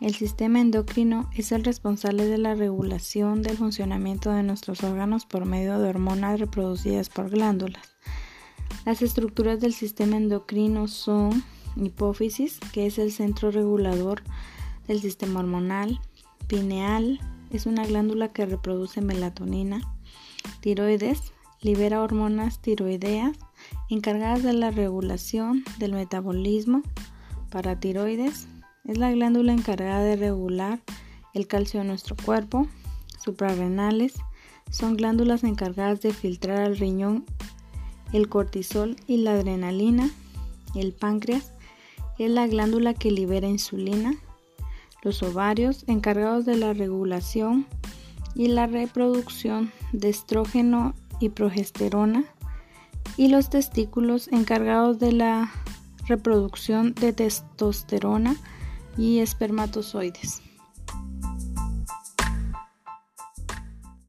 El sistema endocrino es el responsable de la regulación del funcionamiento de nuestros órganos por medio de hormonas reproducidas por glándulas. Las estructuras del sistema endocrino son hipófisis, que es el centro regulador del sistema hormonal, pineal, es una glándula que reproduce melatonina, tiroides, libera hormonas tiroideas encargadas de la regulación del metabolismo, paratiroides, es la glándula encargada de regular el calcio de nuestro cuerpo. Suprarrenales son glándulas encargadas de filtrar al riñón el cortisol y la adrenalina. El páncreas es la glándula que libera insulina. Los ovarios encargados de la regulación y la reproducción de estrógeno y progesterona. Y los testículos encargados de la reproducción de testosterona y espermatozoides.